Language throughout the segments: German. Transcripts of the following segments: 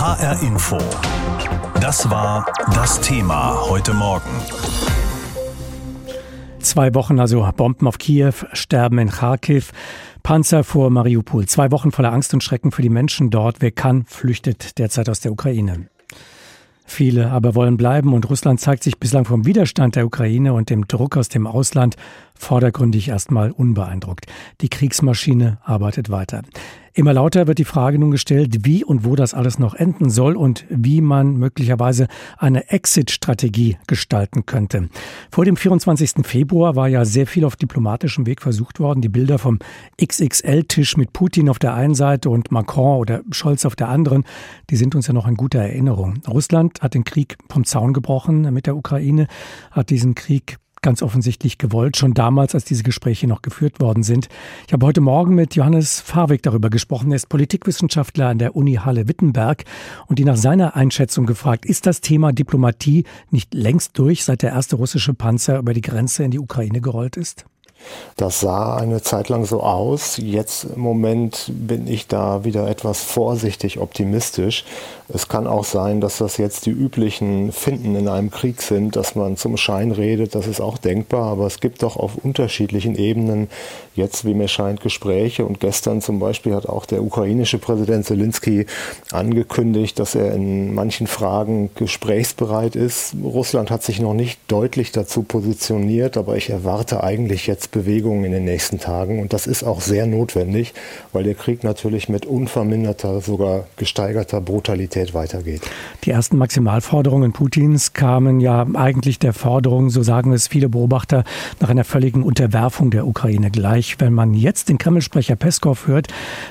HR Info. Das war das Thema heute Morgen. Zwei Wochen also Bomben auf Kiew, Sterben in Kharkiv, Panzer vor Mariupol. Zwei Wochen voller Angst und Schrecken für die Menschen dort. Wer kann, flüchtet derzeit aus der Ukraine. Viele aber wollen bleiben und Russland zeigt sich bislang vom Widerstand der Ukraine und dem Druck aus dem Ausland vordergründig erstmal unbeeindruckt. Die Kriegsmaschine arbeitet weiter. Immer lauter wird die Frage nun gestellt, wie und wo das alles noch enden soll und wie man möglicherweise eine Exit-Strategie gestalten könnte. Vor dem 24. Februar war ja sehr viel auf diplomatischem Weg versucht worden. Die Bilder vom XXL-Tisch mit Putin auf der einen Seite und Macron oder Scholz auf der anderen, die sind uns ja noch in guter Erinnerung. Russland hat den Krieg vom Zaun gebrochen mit der Ukraine, hat diesen Krieg ganz offensichtlich gewollt, schon damals, als diese Gespräche noch geführt worden sind. Ich habe heute Morgen mit Johannes Farwig darüber gesprochen. Er ist Politikwissenschaftler an der Uni Halle-Wittenberg und die nach seiner Einschätzung gefragt, ist das Thema Diplomatie nicht längst durch, seit der erste russische Panzer über die Grenze in die Ukraine gerollt ist? Das sah eine Zeit lang so aus. Jetzt im Moment bin ich da wieder etwas vorsichtig optimistisch. Es kann auch sein, dass das jetzt die üblichen Finden in einem Krieg sind, dass man zum Schein redet. Das ist auch denkbar. Aber es gibt doch auf unterschiedlichen Ebenen jetzt, wie mir scheint, Gespräche. Und gestern zum Beispiel hat auch der ukrainische Präsident Zelensky angekündigt, dass er in manchen Fragen gesprächsbereit ist. Russland hat sich noch nicht deutlich dazu positioniert, aber ich erwarte eigentlich jetzt Bewegungen in den nächsten Tagen. Und das ist auch sehr notwendig, weil der Krieg natürlich mit unverminderter, sogar gesteigerter Brutalität weitergeht. Die ersten Maximalforderungen Putins kamen ja eigentlich der Forderung, so sagen es viele Beobachter, nach einer völligen Unterwerfung der Ukraine gleich. Wenn man jetzt den Kreml-Sprecher Peskov hört,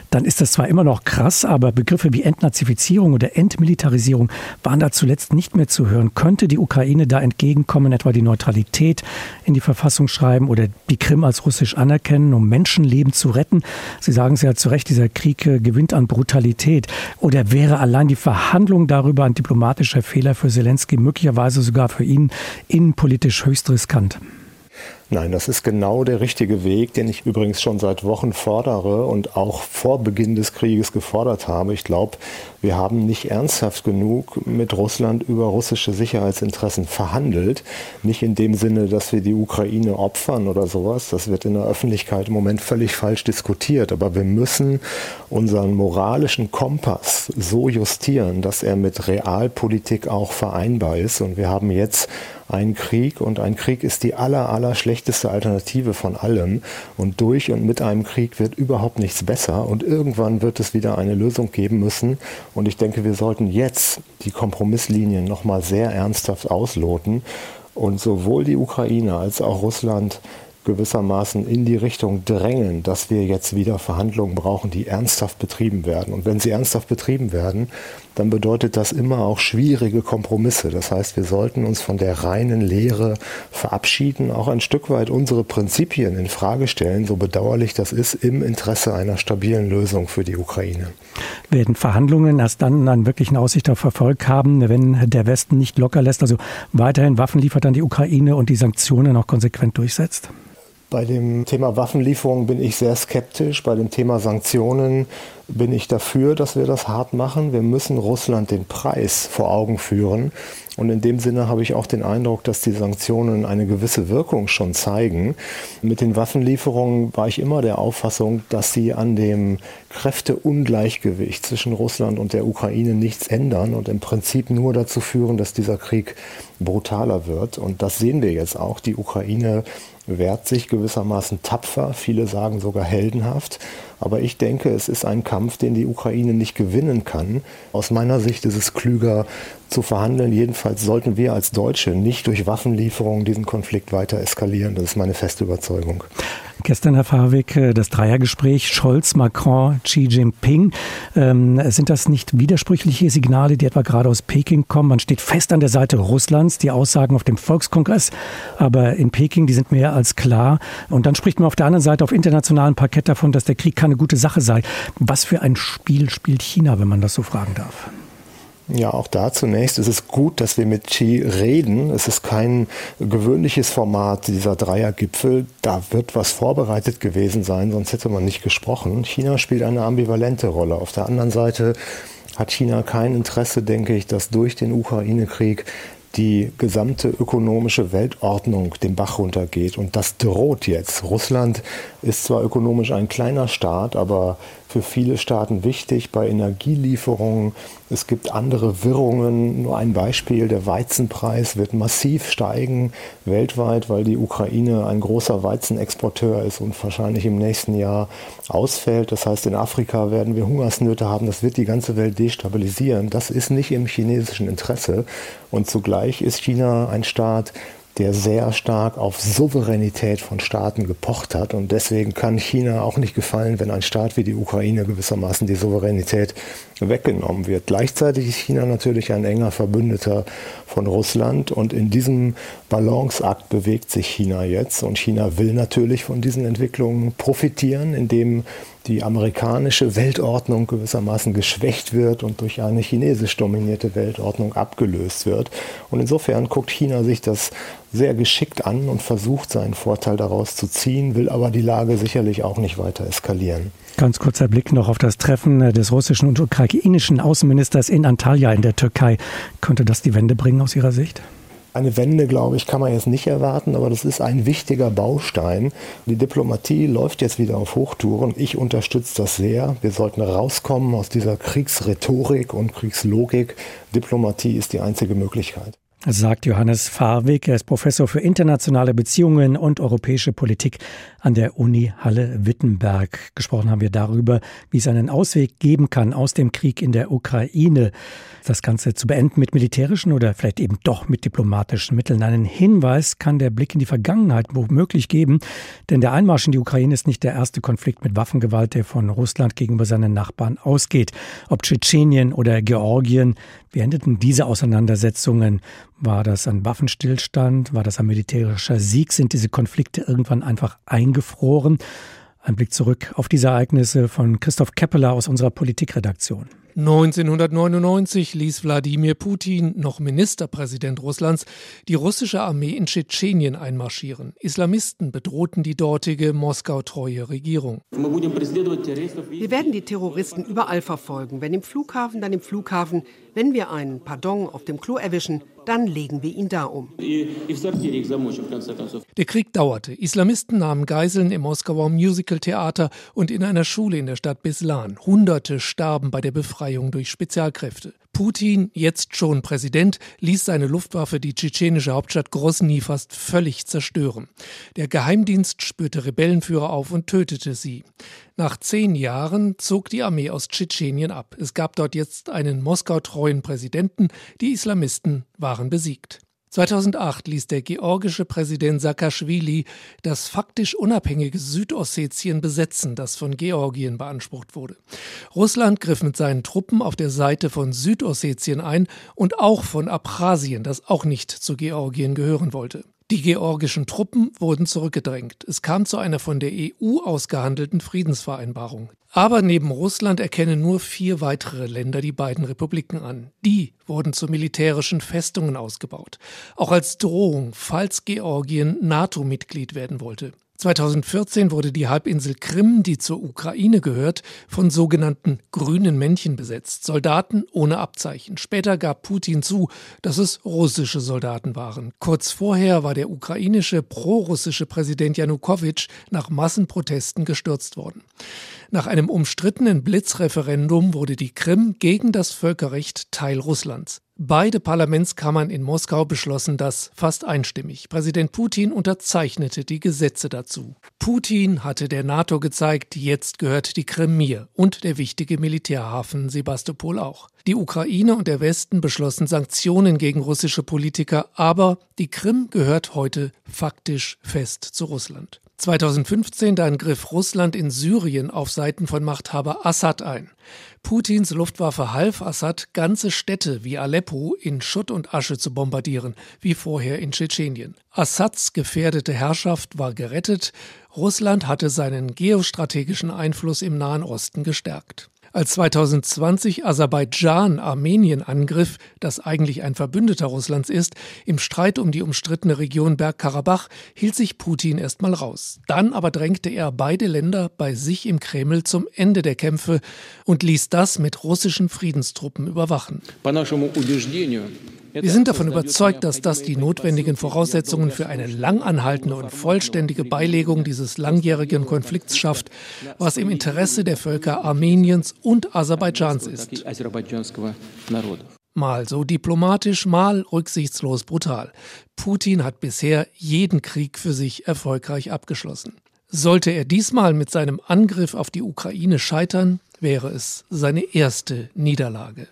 dann ist das zwar immer noch krass, aber Begriffe wie Entnazifizierung oder Entmilitarisierung waren da zuletzt nicht mehr zu hören. Könnte die Ukraine da entgegenkommen, etwa die Neutralität in die Verfassung schreiben oder die Krim als russisch anerkennen, um Menschenleben zu retten. Sie sagen es ja zu Recht, dieser Krieg äh, gewinnt an Brutalität. Oder wäre allein die Verhandlung darüber ein diplomatischer Fehler für Zelensky, möglicherweise sogar für ihn innenpolitisch höchst riskant? Nein, das ist genau der richtige Weg, den ich übrigens schon seit Wochen fordere und auch vor Beginn des Krieges gefordert habe. Ich glaube, wir haben nicht ernsthaft genug mit Russland über russische Sicherheitsinteressen verhandelt. Nicht in dem Sinne, dass wir die Ukraine opfern oder sowas. Das wird in der Öffentlichkeit im Moment völlig falsch diskutiert. Aber wir müssen unseren moralischen Kompass so justieren, dass er mit Realpolitik auch vereinbar ist. Und wir haben jetzt einen Krieg und ein Krieg ist die aller, aller schlechteste Alternative von allem. Und durch und mit einem Krieg wird überhaupt nichts besser. Und irgendwann wird es wieder eine Lösung geben müssen. Und ich denke, wir sollten jetzt die Kompromisslinien nochmal sehr ernsthaft ausloten und sowohl die Ukraine als auch Russland gewissermaßen in die Richtung drängen, dass wir jetzt wieder Verhandlungen brauchen, die ernsthaft betrieben werden. Und wenn sie ernsthaft betrieben werden, dann bedeutet das immer auch schwierige Kompromisse. Das heißt, wir sollten uns von der reinen Lehre verabschieden, auch ein Stück weit unsere Prinzipien in Frage stellen, so bedauerlich das ist, im Interesse einer stabilen Lösung für die Ukraine. Werden Verhandlungen erst dann einen wirklichen Aussicht auf Erfolg haben, wenn der Westen nicht locker lässt, also weiterhin Waffen liefert an die Ukraine und die Sanktionen auch konsequent durchsetzt? Bei dem Thema Waffenlieferung bin ich sehr skeptisch. Bei dem Thema Sanktionen bin ich dafür, dass wir das hart machen. Wir müssen Russland den Preis vor Augen führen. Und in dem Sinne habe ich auch den Eindruck, dass die Sanktionen eine gewisse Wirkung schon zeigen. Mit den Waffenlieferungen war ich immer der Auffassung, dass sie an dem Kräfteungleichgewicht zwischen Russland und der Ukraine nichts ändern und im Prinzip nur dazu führen, dass dieser Krieg brutaler wird. Und das sehen wir jetzt auch. Die Ukraine wehrt sich gewissermaßen tapfer, viele sagen sogar heldenhaft. Aber ich denke, es ist ein Kampf, den die Ukraine nicht gewinnen kann. Aus meiner Sicht ist es klüger zu verhandeln. Jedenfalls sollten wir als Deutsche nicht durch Waffenlieferungen diesen Konflikt weiter eskalieren. Das ist meine feste Überzeugung. Gestern, Herr Fahrweg, äh, das Dreiergespräch Scholz, Macron, Xi Jinping. Ähm, sind das nicht widersprüchliche Signale, die etwa gerade aus Peking kommen? Man steht fest an der Seite Russlands, die Aussagen auf dem Volkskongress, aber in Peking, die sind mehr als klar. Und dann spricht man auf der anderen Seite auf internationalem Parkett davon, dass der Krieg keine gute Sache sei. Was für ein Spiel spielt China, wenn man das so fragen darf? Ja, auch da zunächst ist es gut, dass wir mit Xi reden. Es ist kein gewöhnliches Format dieser Dreiergipfel. Da wird was vorbereitet gewesen sein, sonst hätte man nicht gesprochen. China spielt eine ambivalente Rolle. Auf der anderen Seite hat China kein Interesse, denke ich, dass durch den Ukraine-Krieg die gesamte ökonomische Weltordnung den Bach runtergeht. Und das droht jetzt. Russland ist zwar ökonomisch ein kleiner Staat, aber für viele Staaten wichtig bei Energielieferungen. Es gibt andere Wirrungen. Nur ein Beispiel, der Weizenpreis wird massiv steigen weltweit, weil die Ukraine ein großer Weizenexporteur ist und wahrscheinlich im nächsten Jahr ausfällt. Das heißt, in Afrika werden wir Hungersnöte haben. Das wird die ganze Welt destabilisieren. Das ist nicht im chinesischen Interesse. Und zugleich ist China ein Staat, der sehr stark auf Souveränität von Staaten gepocht hat. Und deswegen kann China auch nicht gefallen, wenn ein Staat wie die Ukraine gewissermaßen die Souveränität weggenommen wird. Gleichzeitig ist China natürlich ein enger Verbündeter von Russland und in diesem Balanceakt bewegt sich China jetzt und China will natürlich von diesen Entwicklungen profitieren, indem die amerikanische Weltordnung gewissermaßen geschwächt wird und durch eine chinesisch dominierte Weltordnung abgelöst wird. Und insofern guckt China sich das sehr geschickt an und versucht seinen Vorteil daraus zu ziehen, will aber die Lage sicherlich auch nicht weiter eskalieren. Ganz kurzer Blick noch auf das Treffen des russischen und ukrainischen Außenministers in Antalya in der Türkei. Könnte das die Wende bringen aus Ihrer Sicht? Eine Wende, glaube ich, kann man jetzt nicht erwarten, aber das ist ein wichtiger Baustein. Die Diplomatie läuft jetzt wieder auf Hochtouren. Ich unterstütze das sehr. Wir sollten rauskommen aus dieser Kriegsrhetorik und Kriegslogik. Diplomatie ist die einzige Möglichkeit sagt Johannes Fahrweg. Er ist Professor für internationale Beziehungen und europäische Politik an der Uni Halle-Wittenberg. Gesprochen haben wir darüber, wie es einen Ausweg geben kann aus dem Krieg in der Ukraine. Das Ganze zu beenden mit militärischen oder vielleicht eben doch mit diplomatischen Mitteln. Einen Hinweis kann der Blick in die Vergangenheit womöglich geben, denn der Einmarsch in die Ukraine ist nicht der erste Konflikt mit Waffengewalt, der von Russland gegenüber seinen Nachbarn ausgeht. Ob Tschetschenien oder Georgien, wie endeten diese Auseinandersetzungen? War das ein Waffenstillstand? War das ein militärischer Sieg? Sind diese Konflikte irgendwann einfach eingefroren? Ein Blick zurück auf diese Ereignisse von Christoph Keppeler aus unserer Politikredaktion. 1999 ließ Wladimir Putin, noch Ministerpräsident Russlands, die russische Armee in Tschetschenien einmarschieren. Islamisten bedrohten die dortige Moskau-treue Regierung. Wir werden die Terroristen überall verfolgen. Wenn im Flughafen, dann im Flughafen. Wenn wir einen Pardon auf dem Klo erwischen, dann legen wir ihn da um. Der Krieg dauerte. Islamisten nahmen Geiseln im Moskauer Musical-Theater und in einer Schule in der Stadt Beslan. Hunderte starben bei der Befreiung durch Spezialkräfte. Putin, jetzt schon Präsident, ließ seine Luftwaffe die tschetschenische Hauptstadt Grosny fast völlig zerstören. Der Geheimdienst spürte Rebellenführer auf und tötete sie. Nach zehn Jahren zog die Armee aus Tschetschenien ab. Es gab dort jetzt einen Moskau-treuen Präsidenten. Die Islamisten waren besiegt. 2008 ließ der georgische Präsident Saakashvili das faktisch unabhängige Südossetien besetzen, das von Georgien beansprucht wurde. Russland griff mit seinen Truppen auf der Seite von Südossetien ein und auch von Abchasien, das auch nicht zu Georgien gehören wollte. Die georgischen Truppen wurden zurückgedrängt. Es kam zu einer von der EU ausgehandelten Friedensvereinbarung. Aber neben Russland erkennen nur vier weitere Länder die beiden Republiken an. Die wurden zu militärischen Festungen ausgebaut. Auch als Drohung, falls Georgien NATO-Mitglied werden wollte. 2014 wurde die Halbinsel Krim, die zur Ukraine gehört, von sogenannten grünen Männchen besetzt, Soldaten ohne Abzeichen. Später gab Putin zu, dass es russische Soldaten waren. Kurz vorher war der ukrainische prorussische Präsident Janukowitsch nach Massenprotesten gestürzt worden. Nach einem umstrittenen Blitzreferendum wurde die Krim gegen das Völkerrecht Teil Russlands. Beide Parlamentskammern in Moskau beschlossen das fast einstimmig. Präsident Putin unterzeichnete die Gesetze dazu. Putin hatte der NATO gezeigt, jetzt gehört die Krim mir und der wichtige Militärhafen Sebastopol auch. Die Ukraine und der Westen beschlossen Sanktionen gegen russische Politiker, aber die Krim gehört heute faktisch fest zu Russland. 2015 dann griff Russland in Syrien auf Seiten von Machthaber Assad ein. Putins Luftwaffe half Assad, ganze Städte wie Aleppo in Schutt und Asche zu bombardieren, wie vorher in Tschetschenien. Assads gefährdete Herrschaft war gerettet, Russland hatte seinen geostrategischen Einfluss im Nahen Osten gestärkt. Als 2020 Aserbaidschan Armenien angriff, das eigentlich ein Verbündeter Russlands ist, im Streit um die umstrittene Region Bergkarabach, hielt sich Putin erstmal raus. Dann aber drängte er beide Länder bei sich im Kreml zum Ende der Kämpfe und ließ das mit russischen Friedenstruppen überwachen. Wir sind davon überzeugt, dass das die notwendigen Voraussetzungen für eine langanhaltende und vollständige Beilegung dieses langjährigen Konflikts schafft, was im Interesse der Völker Armeniens und Aserbaidschans ist. Mal so diplomatisch, mal rücksichtslos brutal. Putin hat bisher jeden Krieg für sich erfolgreich abgeschlossen. Sollte er diesmal mit seinem Angriff auf die Ukraine scheitern, wäre es seine erste Niederlage.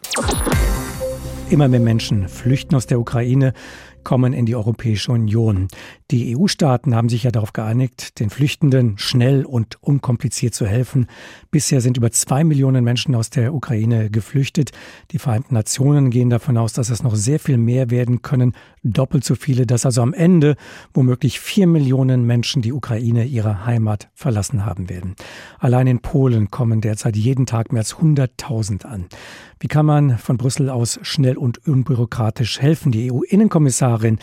Immer mehr Menschen flüchten aus der Ukraine, kommen in die Europäische Union. Die EU-Staaten haben sich ja darauf geeinigt, den Flüchtenden schnell und unkompliziert zu helfen. Bisher sind über zwei Millionen Menschen aus der Ukraine geflüchtet. Die Vereinten Nationen gehen davon aus, dass es noch sehr viel mehr werden können, doppelt so viele, dass also am Ende womöglich vier Millionen Menschen die Ukraine ihre Heimat verlassen haben werden. Allein in Polen kommen derzeit jeden Tag mehr als 100.000 an. Wie kann man von Brüssel aus schnell und unbürokratisch helfen? Die EU-Innenkommissarin Darin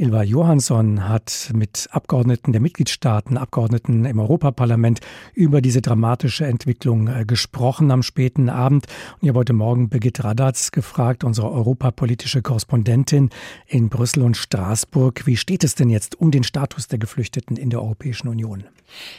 Ilva Johansson hat mit Abgeordneten der Mitgliedstaaten, Abgeordneten im Europaparlament über diese dramatische Entwicklung äh, gesprochen am späten Abend. Und ich habe heute Morgen Birgit Radatz gefragt, unsere europapolitische Korrespondentin in Brüssel und Straßburg. Wie steht es denn jetzt um den Status der Geflüchteten in der Europäischen Union?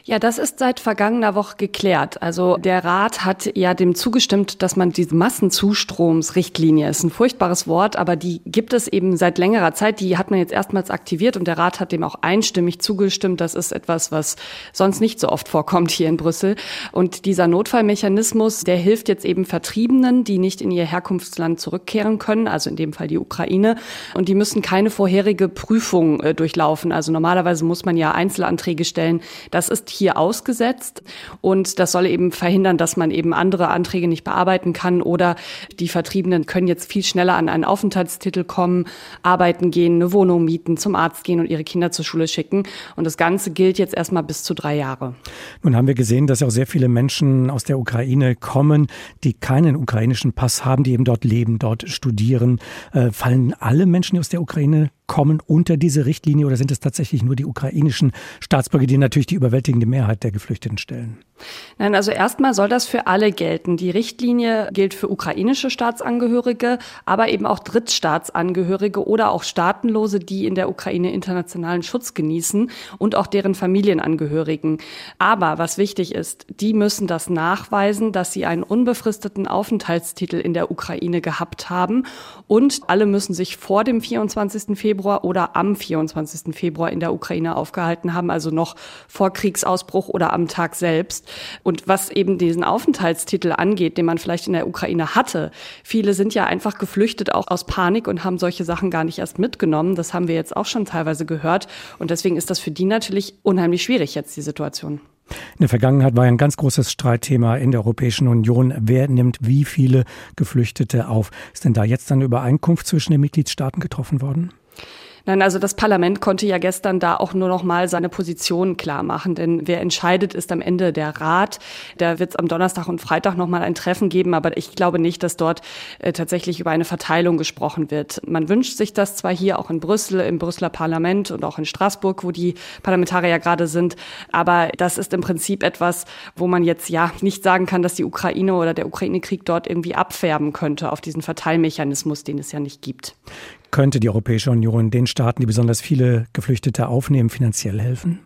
Ja, das ist seit vergangener Woche geklärt. Also der Rat hat ja dem zugestimmt, dass man diese Massenzustromsrichtlinie, ist ein furchtbares Wort, aber die gibt es eben seit längerer Zeit. Die hat man jetzt erstmals aktiviert und der Rat hat dem auch einstimmig zugestimmt. Das ist etwas, was sonst nicht so oft vorkommt hier in Brüssel. Und dieser Notfallmechanismus, der hilft jetzt eben Vertriebenen, die nicht in ihr Herkunftsland zurückkehren können, also in dem Fall die Ukraine. Und die müssen keine vorherige Prüfung äh, durchlaufen. Also normalerweise muss man ja Einzelanträge stellen. Das ist hier ausgesetzt und das soll eben verhindern, dass man eben andere Anträge nicht bearbeiten kann oder die Vertriebenen können jetzt viel schneller an einen Aufenthaltstitel kommen, arbeiten gehen, eine Wohnung mieten, zum Arzt gehen und ihre Kinder zur Schule schicken. Und das Ganze gilt jetzt erstmal bis zu drei Jahre. Nun haben wir gesehen, dass auch sehr viele Menschen aus der Ukraine kommen, die keinen ukrainischen Pass haben, die eben dort leben, dort studieren. Äh, fallen alle Menschen, die aus der Ukraine kommen unter diese Richtlinie oder sind es tatsächlich nur die ukrainischen Staatsbürger, die natürlich die überwältigende Mehrheit der Geflüchteten stellen? Nein, also erstmal soll das für alle gelten. Die Richtlinie gilt für ukrainische Staatsangehörige, aber eben auch Drittstaatsangehörige oder auch Staatenlose, die in der Ukraine internationalen Schutz genießen und auch deren Familienangehörigen. Aber was wichtig ist, die müssen das nachweisen, dass sie einen unbefristeten Aufenthaltstitel in der Ukraine gehabt haben und alle müssen sich vor dem 24. Februar oder am 24. Februar in der Ukraine aufgehalten haben, also noch vor Kriegsausbruch oder am Tag selbst. Und was eben diesen Aufenthaltstitel angeht, den man vielleicht in der Ukraine hatte, viele sind ja einfach geflüchtet, auch aus Panik und haben solche Sachen gar nicht erst mitgenommen. Das haben wir jetzt auch schon teilweise gehört. Und deswegen ist das für die natürlich unheimlich schwierig jetzt, die Situation. In der Vergangenheit war ja ein ganz großes Streitthema in der Europäischen Union. Wer nimmt wie viele Geflüchtete auf? Ist denn da jetzt eine Übereinkunft zwischen den Mitgliedstaaten getroffen worden? Nein, also das Parlament konnte ja gestern da auch nur noch mal seine Position klar machen, denn wer entscheidet, ist am Ende der Rat. Da wird es am Donnerstag und Freitag noch mal ein Treffen geben, aber ich glaube nicht, dass dort äh, tatsächlich über eine Verteilung gesprochen wird. Man wünscht sich das zwar hier auch in Brüssel, im Brüsseler Parlament und auch in Straßburg, wo die Parlamentarier gerade sind, aber das ist im Prinzip etwas, wo man jetzt ja nicht sagen kann, dass die Ukraine oder der Ukraine-Krieg dort irgendwie abfärben könnte auf diesen Verteilmechanismus, den es ja nicht gibt. Könnte die Europäische Union den Staaten, die besonders viele Geflüchtete aufnehmen, finanziell helfen?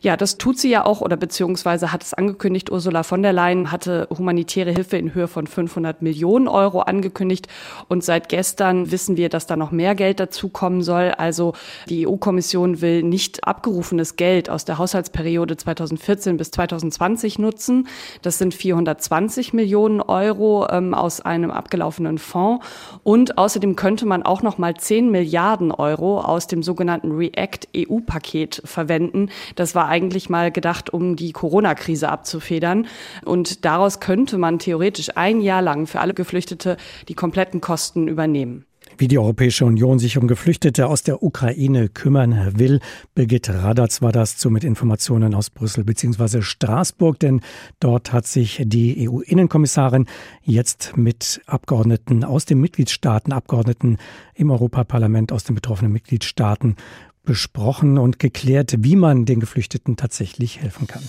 Ja, das tut sie ja auch oder beziehungsweise hat es angekündigt. Ursula von der Leyen hatte humanitäre Hilfe in Höhe von 500 Millionen Euro angekündigt. Und seit gestern wissen wir, dass da noch mehr Geld dazukommen soll. Also die EU-Kommission will nicht abgerufenes Geld aus der Haushaltsperiode 2014 bis 2020 nutzen. Das sind 420 Millionen Euro ähm, aus einem abgelaufenen Fonds. Und außerdem könnte man auch noch mal 10 Milliarden Euro aus dem sogenannten REACT EU-Paket verwenden das war eigentlich mal gedacht, um die Corona-Krise abzufedern. Und daraus könnte man theoretisch ein Jahr lang für alle Geflüchtete die kompletten Kosten übernehmen. wie die Europäische Union sich um Geflüchtete aus der Ukraine kümmern will. Birgit Radatz war das zu mit Informationen aus Brüssel bzw. Straßburg, denn dort hat sich die EU-Innenkommissarin jetzt mit Abgeordneten aus den Mitgliedstaaten, Abgeordneten im Europaparlament aus den betroffenen Mitgliedstaaten besprochen und geklärt, wie man den Geflüchteten tatsächlich helfen kann.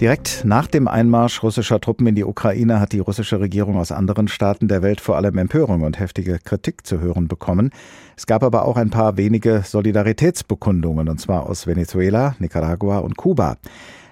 Direkt nach dem Einmarsch russischer Truppen in die Ukraine hat die russische Regierung aus anderen Staaten der Welt vor allem Empörung und heftige Kritik zu hören bekommen. Es gab aber auch ein paar wenige Solidaritätsbekundungen, und zwar aus Venezuela, Nicaragua und Kuba.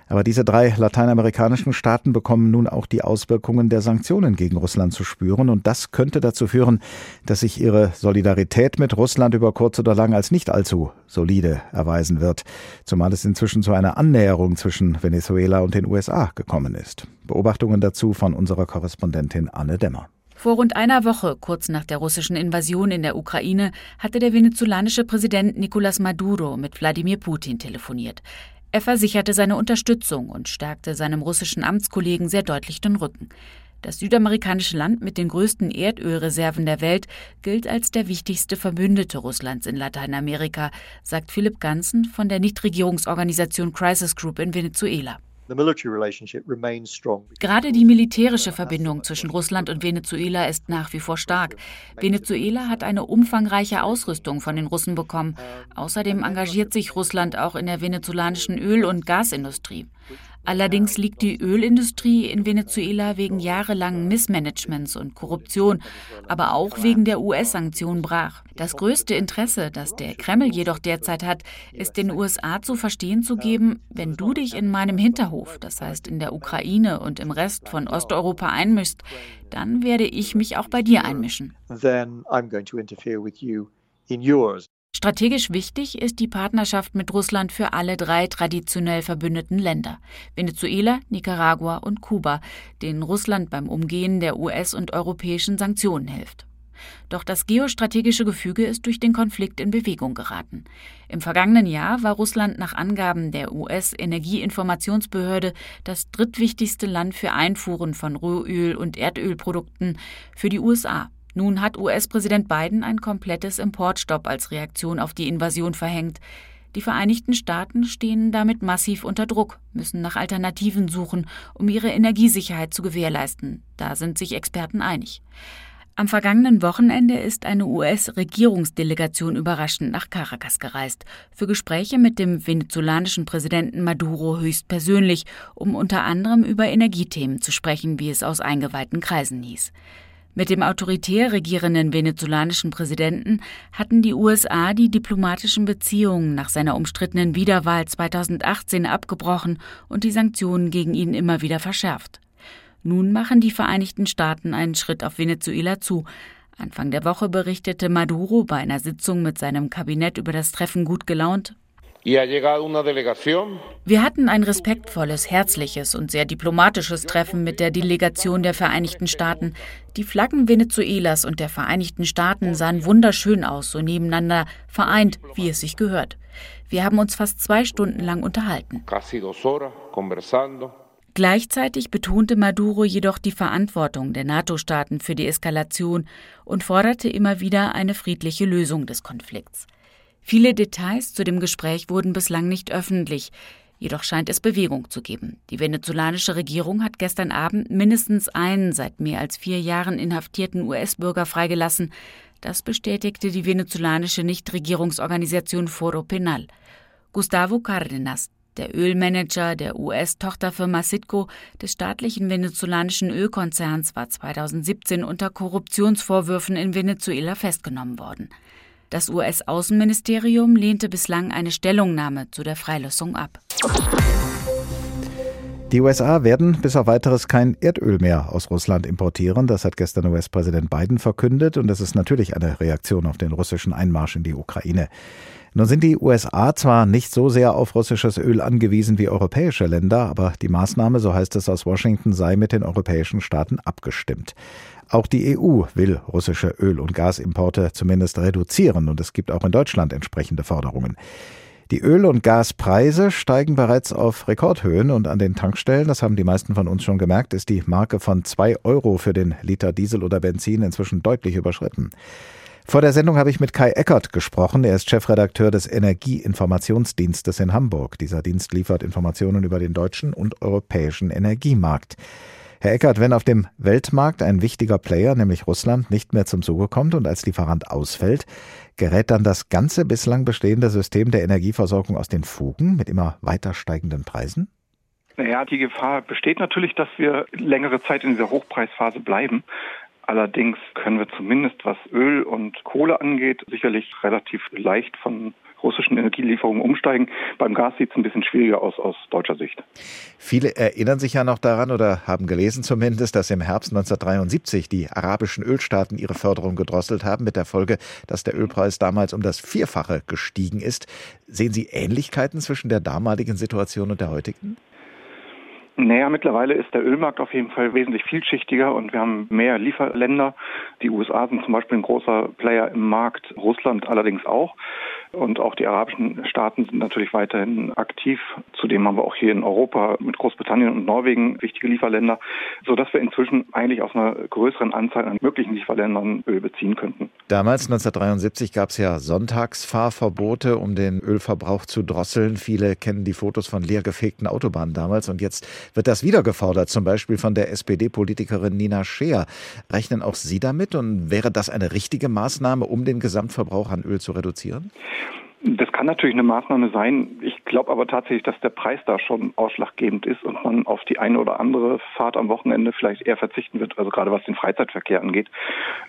Aber diese drei lateinamerikanischen Staaten bekommen nun auch die Auswirkungen der Sanktionen gegen Russland zu spüren. Und das könnte dazu führen, dass sich ihre Solidarität mit Russland über kurz oder lang als nicht allzu solide erweisen wird. Zumal es inzwischen zu einer Annäherung zwischen Venezuela und den USA gekommen ist. Beobachtungen dazu von unserer Korrespondentin Anne Demmer. Vor rund einer Woche, kurz nach der russischen Invasion in der Ukraine, hatte der venezolanische Präsident Nicolás Maduro mit Wladimir Putin telefoniert. Er versicherte seine Unterstützung und stärkte seinem russischen Amtskollegen sehr deutlich den Rücken. Das südamerikanische Land mit den größten Erdölreserven der Welt gilt als der wichtigste Verbündete Russlands in Lateinamerika, sagt Philipp Ganzen von der Nichtregierungsorganisation Crisis Group in Venezuela. Gerade die militärische Verbindung zwischen Russland und Venezuela ist nach wie vor stark. Venezuela hat eine umfangreiche Ausrüstung von den Russen bekommen. Außerdem engagiert sich Russland auch in der venezolanischen Öl- und Gasindustrie. Allerdings liegt die Ölindustrie in Venezuela wegen jahrelangen Missmanagements und Korruption, aber auch wegen der US-Sanktionen brach. Das größte Interesse, das der Kreml jedoch derzeit hat, ist den USA zu verstehen zu geben, wenn du dich in meinem Hinterhof, das heißt in der Ukraine und im Rest von Osteuropa einmischst, dann werde ich mich auch bei dir einmischen. Then I'm going to interfere with you in yours. Strategisch wichtig ist die Partnerschaft mit Russland für alle drei traditionell verbündeten Länder Venezuela, Nicaragua und Kuba, denen Russland beim Umgehen der US- und europäischen Sanktionen hilft. Doch das geostrategische Gefüge ist durch den Konflikt in Bewegung geraten. Im vergangenen Jahr war Russland nach Angaben der US-Energieinformationsbehörde das drittwichtigste Land für Einfuhren von Rohöl und Erdölprodukten für die USA. Nun hat US-Präsident Biden ein komplettes Importstopp als Reaktion auf die Invasion verhängt. Die Vereinigten Staaten stehen damit massiv unter Druck, müssen nach Alternativen suchen, um ihre Energiesicherheit zu gewährleisten. Da sind sich Experten einig. Am vergangenen Wochenende ist eine US-Regierungsdelegation überraschend nach Caracas gereist, für Gespräche mit dem venezolanischen Präsidenten Maduro höchstpersönlich, um unter anderem über Energiethemen zu sprechen, wie es aus eingeweihten Kreisen hieß. Mit dem autoritär regierenden venezolanischen Präsidenten hatten die USA die diplomatischen Beziehungen nach seiner umstrittenen Wiederwahl 2018 abgebrochen und die Sanktionen gegen ihn immer wieder verschärft. Nun machen die Vereinigten Staaten einen Schritt auf Venezuela zu. Anfang der Woche berichtete Maduro bei einer Sitzung mit seinem Kabinett über das Treffen gut gelaunt, wir hatten ein respektvolles, herzliches und sehr diplomatisches Treffen mit der Delegation der Vereinigten Staaten. Die Flaggen Venezuelas und der Vereinigten Staaten sahen wunderschön aus, so nebeneinander, vereint, wie es sich gehört. Wir haben uns fast zwei Stunden lang unterhalten. Gleichzeitig betonte Maduro jedoch die Verantwortung der NATO-Staaten für die Eskalation und forderte immer wieder eine friedliche Lösung des Konflikts. Viele Details zu dem Gespräch wurden bislang nicht öffentlich. Jedoch scheint es Bewegung zu geben. Die venezolanische Regierung hat gestern Abend mindestens einen seit mehr als vier Jahren inhaftierten US-Bürger freigelassen. Das bestätigte die venezolanische Nichtregierungsorganisation Foro Penal. Gustavo Cárdenas, der Ölmanager der US-Tochterfirma Citgo des staatlichen venezolanischen Ölkonzerns, war 2017 unter Korruptionsvorwürfen in Venezuela festgenommen worden. Das US-Außenministerium lehnte bislang eine Stellungnahme zu der Freilassung ab. Die USA werden bis auf weiteres kein Erdöl mehr aus Russland importieren. Das hat gestern US-Präsident Biden verkündet und das ist natürlich eine Reaktion auf den russischen Einmarsch in die Ukraine. Nun sind die USA zwar nicht so sehr auf russisches Öl angewiesen wie europäische Länder, aber die Maßnahme, so heißt es aus Washington, sei mit den europäischen Staaten abgestimmt. Auch die EU will russische Öl- und Gasimporte zumindest reduzieren und es gibt auch in Deutschland entsprechende Forderungen. Die Öl- und Gaspreise steigen bereits auf Rekordhöhen und an den Tankstellen, das haben die meisten von uns schon gemerkt, ist die Marke von zwei Euro für den Liter Diesel oder Benzin inzwischen deutlich überschritten. Vor der Sendung habe ich mit Kai Eckert gesprochen. Er ist Chefredakteur des Energieinformationsdienstes in Hamburg. Dieser Dienst liefert Informationen über den deutschen und europäischen Energiemarkt. Herr Eckert, wenn auf dem Weltmarkt ein wichtiger Player, nämlich Russland, nicht mehr zum Zuge kommt und als Lieferant ausfällt, gerät dann das ganze bislang bestehende System der Energieversorgung aus den Fugen mit immer weiter steigenden Preisen? Naja, die Gefahr besteht natürlich, dass wir längere Zeit in dieser Hochpreisphase bleiben. Allerdings können wir zumindest, was Öl und Kohle angeht, sicherlich relativ leicht von russischen Energielieferungen umsteigen. Beim Gas sieht es ein bisschen schwieriger aus aus deutscher Sicht. Viele erinnern sich ja noch daran oder haben gelesen zumindest, dass im Herbst 1973 die arabischen Ölstaaten ihre Förderung gedrosselt haben, mit der Folge, dass der Ölpreis damals um das Vierfache gestiegen ist. Sehen Sie Ähnlichkeiten zwischen der damaligen Situation und der heutigen? Naja, mittlerweile ist der Ölmarkt auf jeden Fall wesentlich vielschichtiger und wir haben mehr Lieferländer. Die USA sind zum Beispiel ein großer Player im Markt, Russland allerdings auch. Und auch die arabischen Staaten sind natürlich weiterhin aktiv. Zudem haben wir auch hier in Europa mit Großbritannien und Norwegen wichtige Lieferländer, sodass wir inzwischen eigentlich aus einer größeren Anzahl an möglichen Lieferländern Öl beziehen könnten. Damals, 1973, gab es ja Sonntagsfahrverbote, um den Ölverbrauch zu drosseln. Viele kennen die Fotos von leergefegten Autobahnen damals. Und jetzt wird das wieder gefordert, zum Beispiel von der SPD-Politikerin Nina Scheer. Rechnen auch Sie damit? Und wäre das eine richtige Maßnahme, um den Gesamtverbrauch an Öl zu reduzieren? Das kann natürlich eine Maßnahme sein. Ich glaube aber tatsächlich, dass der Preis da schon ausschlaggebend ist und man auf die eine oder andere Fahrt am Wochenende vielleicht eher verzichten wird, also gerade was den Freizeitverkehr angeht.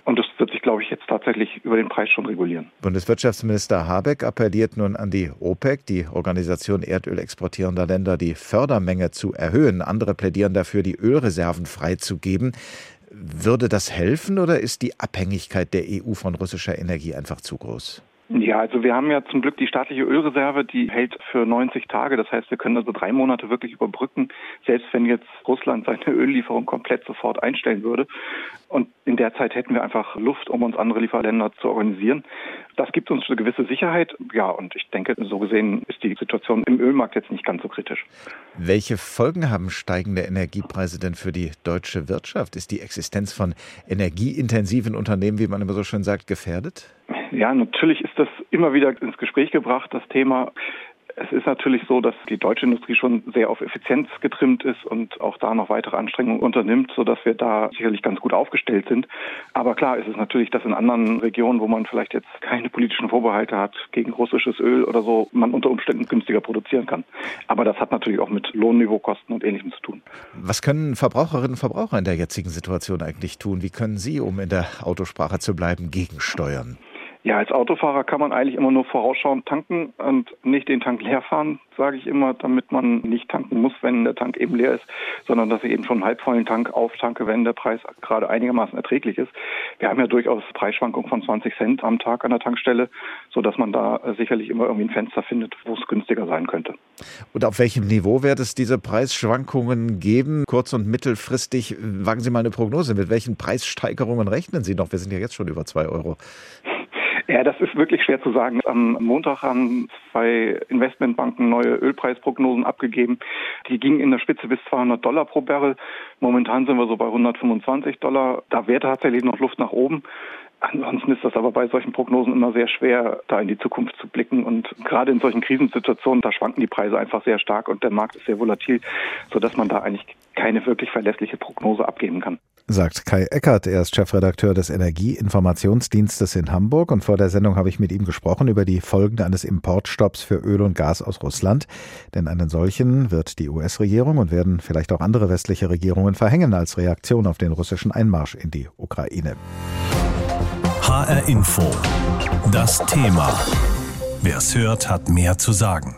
Und das wird sich, glaube ich, jetzt tatsächlich über den Preis schon regulieren. Bundeswirtschaftsminister Habeck appelliert nun an die OPEC, die Organisation Erdöl exportierender Länder, die Fördermenge zu erhöhen. Andere plädieren dafür, die Ölreserven freizugeben. Würde das helfen oder ist die Abhängigkeit der EU von russischer Energie einfach zu groß? Ja, also wir haben ja zum Glück die staatliche Ölreserve, die hält für 90 Tage. Das heißt, wir können also drei Monate wirklich überbrücken, selbst wenn jetzt Russland seine Öllieferung komplett sofort einstellen würde. Und in der Zeit hätten wir einfach Luft, um uns andere Lieferländer zu organisieren. Das gibt uns eine gewisse Sicherheit. Ja, und ich denke, so gesehen ist die Situation im Ölmarkt jetzt nicht ganz so kritisch. Welche Folgen haben steigende Energiepreise denn für die deutsche Wirtschaft? Ist die Existenz von energieintensiven Unternehmen, wie man immer so schön sagt, gefährdet? Ja, natürlich ist das immer wieder ins Gespräch gebracht, das Thema. Es ist natürlich so, dass die deutsche Industrie schon sehr auf Effizienz getrimmt ist und auch da noch weitere Anstrengungen unternimmt, sodass wir da sicherlich ganz gut aufgestellt sind. Aber klar ist es natürlich, dass in anderen Regionen, wo man vielleicht jetzt keine politischen Vorbehalte hat gegen russisches Öl oder so, man unter Umständen günstiger produzieren kann. Aber das hat natürlich auch mit Lohnniveaukosten und Ähnlichem zu tun. Was können Verbraucherinnen und Verbraucher in der jetzigen Situation eigentlich tun? Wie können Sie, um in der Autosprache zu bleiben, gegensteuern? Ja, als Autofahrer kann man eigentlich immer nur vorausschauend tanken und nicht den Tank leer fahren, sage ich immer, damit man nicht tanken muss, wenn der Tank eben leer ist, sondern dass ich eben schon einen halbvollen Tank auftanke, wenn der Preis gerade einigermaßen erträglich ist. Wir haben ja durchaus Preisschwankungen von 20 Cent am Tag an der Tankstelle, sodass man da sicherlich immer irgendwie ein Fenster findet, wo es günstiger sein könnte. Und auf welchem Niveau wird es diese Preisschwankungen geben? Kurz- und mittelfristig, wagen Sie mal eine Prognose. Mit welchen Preissteigerungen rechnen Sie noch? Wir sind ja jetzt schon über zwei Euro. Ja, das ist wirklich schwer zu sagen. Am Montag haben zwei Investmentbanken neue Ölpreisprognosen abgegeben. Die gingen in der Spitze bis 200 Dollar pro Barrel. Momentan sind wir so bei 125 Dollar. Da wäre tatsächlich noch Luft nach oben. Ansonsten ist das aber bei solchen Prognosen immer sehr schwer, da in die Zukunft zu blicken. Und gerade in solchen Krisensituationen, da schwanken die Preise einfach sehr stark und der Markt ist sehr volatil, sodass man da eigentlich keine wirklich verlässliche Prognose abgeben kann. Sagt Kai Eckert, er ist Chefredakteur des Energieinformationsdienstes in Hamburg und vor der Sendung habe ich mit ihm gesprochen über die Folgen eines Importstopps für Öl und Gas aus Russland. Denn einen solchen wird die US-Regierung und werden vielleicht auch andere westliche Regierungen verhängen als Reaktion auf den russischen Einmarsch in die Ukraine. HR Info. Das Thema. Wer es hört, hat mehr zu sagen.